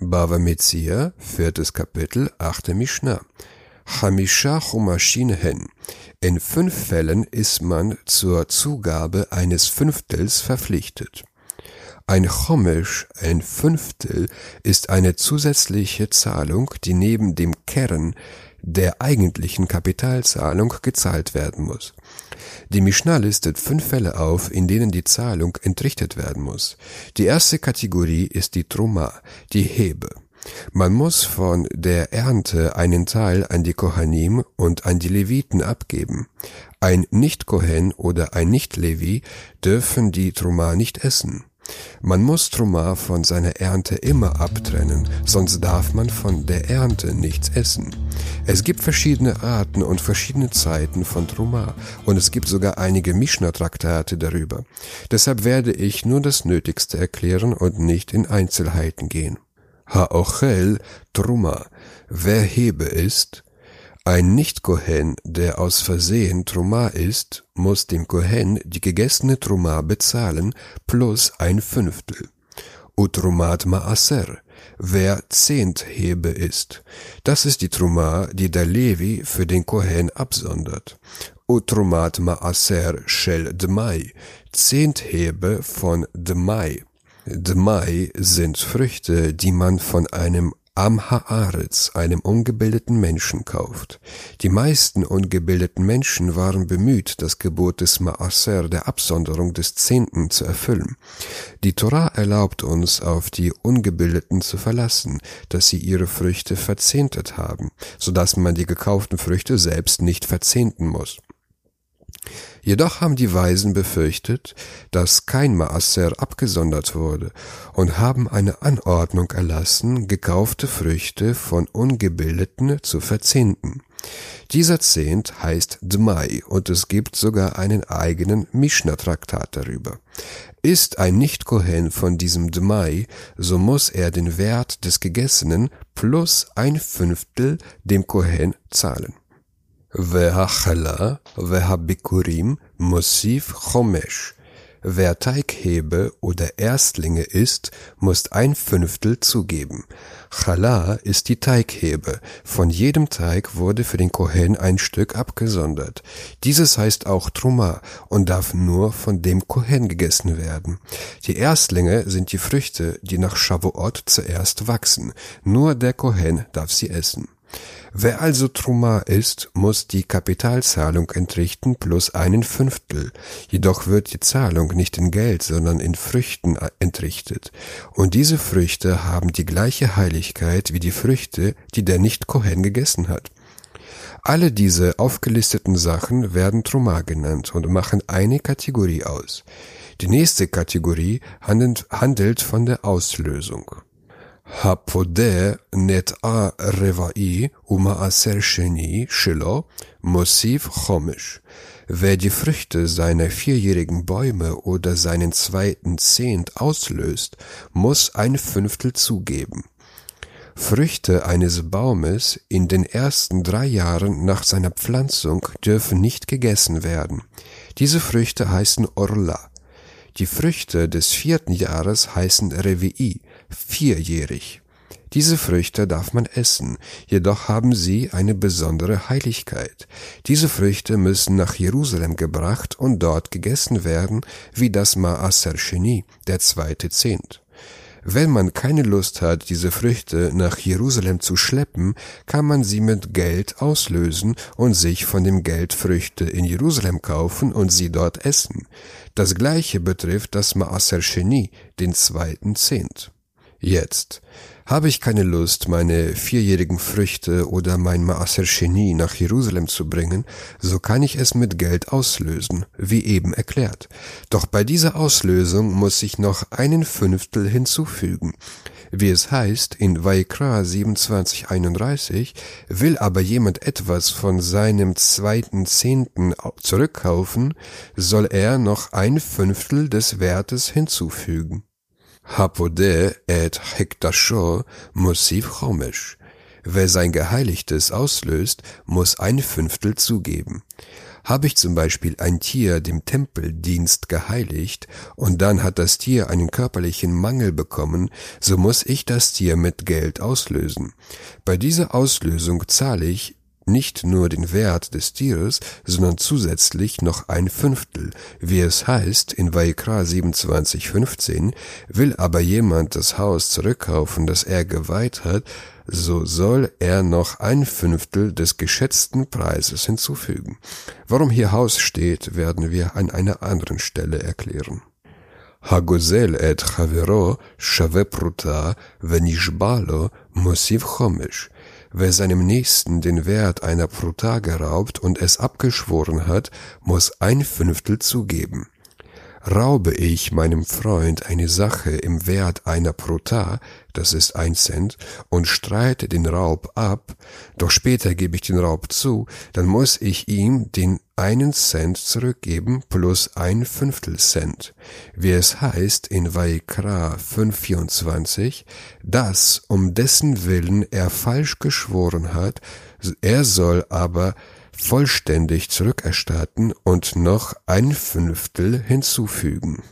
Bava Metzia, viertes Kapitel, achte Mishnah. Hamisha Chumashin hen. In fünf Fällen ist man zur Zugabe eines Fünftels verpflichtet. Ein Chomisch, ein Fünftel, ist eine zusätzliche Zahlung, die neben dem Kern der eigentlichen Kapitalzahlung gezahlt werden muss. Die Mishnah listet fünf Fälle auf, in denen die Zahlung entrichtet werden muss. Die erste Kategorie ist die Truma, die Hebe. Man muss von der Ernte einen Teil an die Kohanim und an die Leviten abgeben. Ein Nicht-Kohen oder ein Nicht-Levi dürfen die Truma nicht essen. Man muss Truma von seiner Ernte immer abtrennen, sonst darf man von der Ernte nichts essen. Es gibt verschiedene Arten und verschiedene Zeiten von Truma und es gibt sogar einige Mishnah-Traktate darüber. Deshalb werde ich nur das Nötigste erklären und nicht in Einzelheiten gehen. Ha'ochel Truma, wer Hebe ist, ein Nicht-Kohen, der aus Versehen Truma ist, muss dem Kohen die gegessene Truma bezahlen plus ein Fünftel. Utrumat Maaser, wer Zehnthebe ist. Das ist die Truma, die der Levi für den Kohen absondert. Utrumat Maaser Shel Dmai, Zehnthebe von Dmai. Dmai sind Früchte, die man von einem am Haaretz, einem ungebildeten Menschen, kauft. Die meisten ungebildeten Menschen waren bemüht, das Gebot des Maaser der Absonderung des Zehnten zu erfüllen. Die Torah erlaubt uns, auf die Ungebildeten zu verlassen, dass sie ihre Früchte verzehntet haben, so dass man die gekauften Früchte selbst nicht verzehnten muss. Jedoch haben die Weisen befürchtet, dass kein Maaser abgesondert wurde und haben eine Anordnung erlassen, gekaufte Früchte von Ungebildeten zu verzehnten. Dieser Zehnt heißt Dmai und es gibt sogar einen eigenen Mishnah-Traktat darüber. Ist ein Nicht-Kohen von diesem Dmai, so muss er den Wert des Gegessenen plus ein Fünftel dem Kohen zahlen. והחלה והביקורים מוסיף חומש. Wer Teighebe oder Erstlinge ist, muss ein Fünftel zugeben. Chala ist die Teighebe. Von jedem Teig wurde für den Kohen ein Stück abgesondert. Dieses heißt auch Truma und darf nur von dem Kohen gegessen werden. Die Erstlinge sind die Früchte, die nach Shavuot zuerst wachsen. Nur der Kohen darf sie essen. Wer also Truma ist, muss die Kapitalzahlung entrichten plus einen Fünftel. Jedoch wird die Zahlung nicht in Geld, sondern in Früchten entrichtet. Und diese Früchte haben die gleiche Heiligkeit wie die Früchte, die der Nicht-Kohen gegessen hat. Alle diese aufgelisteten Sachen werden Truma genannt und machen eine Kategorie aus. Die nächste Kategorie handelt, handelt von der Auslösung. הפודה נטעה רבעי ומעשר שני שלו מוסיף חומש. Wer die Früchte seiner vierjährigen Bäume oder seinen zweiten Zehnt auslöst, muss ein Fünftel zugeben. Früchte eines Baumes in den ersten drei Jahren nach seiner Pflanzung dürfen nicht gegessen werden. Diese Früchte heißen Orla. Die Früchte des vierten Jahres heißen Revi'i, vierjährig. Diese Früchte darf man essen, jedoch haben sie eine besondere Heiligkeit. Diese Früchte müssen nach Jerusalem gebracht und dort gegessen werden, wie das Ma'aser Sheni, der zweite Zehnt. Wenn man keine Lust hat, diese Früchte nach Jerusalem zu schleppen, kann man sie mit Geld auslösen und sich von dem Geld Früchte in Jerusalem kaufen und sie dort essen. Das gleiche betrifft das Ma'aser Sheni, den zweiten Zehnt. Jetzt habe ich keine Lust, meine vierjährigen Früchte oder mein Maaser Sheni nach Jerusalem zu bringen, so kann ich es mit Geld auslösen, wie eben erklärt. Doch bei dieser Auslösung muss ich noch einen Fünftel hinzufügen. Wie es heißt in Vaikra 2731, will aber jemand etwas von seinem zweiten Zehnten zurückkaufen, soll er noch ein Fünftel des Wertes hinzufügen. Hapode et Hektasho Mosif Chomesh. Wer sein Geheiligtes auslöst, muss ein Fünftel zugeben. Habe ich zum Beispiel ein Tier dem Tempeldienst geheiligt und dann hat das Tier einen körperlichen Mangel bekommen, so muss ich das Tier mit Geld auslösen. Bei dieser Auslösung zahle ich nicht nur den Wert des Tieres, sondern zusätzlich noch ein Fünftel, wie es heißt in Vaikra 27,15, will aber jemand das Haus zurückkaufen, das er geweiht hat, so soll er noch ein Fünftel des geschätzten Preises hinzufügen. Warum hier Haus steht, werden wir an einer anderen Stelle erklären. הגוזל et חברו שווה פרוטה ונשבע לו מוסיף חומש. Wer seinem Nächsten den Wert einer Pruta geraubt und es abgeschworen hat, muss ein Fünftel zugeben. Raube ich meinem Freund eine Sache im Wert einer Pruta, das ist ein Cent, und streite den Raub ab, doch später gebe ich den Raub zu, dann muss ich ihm den einen Cent zurückgeben plus ein Fünftel Cent, wie es heißt in Vaikra 5,24, dass um dessen Willen er falsch geschworen hat, er soll aber vollständig zurückerstatten und noch ein Fünftel hinzufügen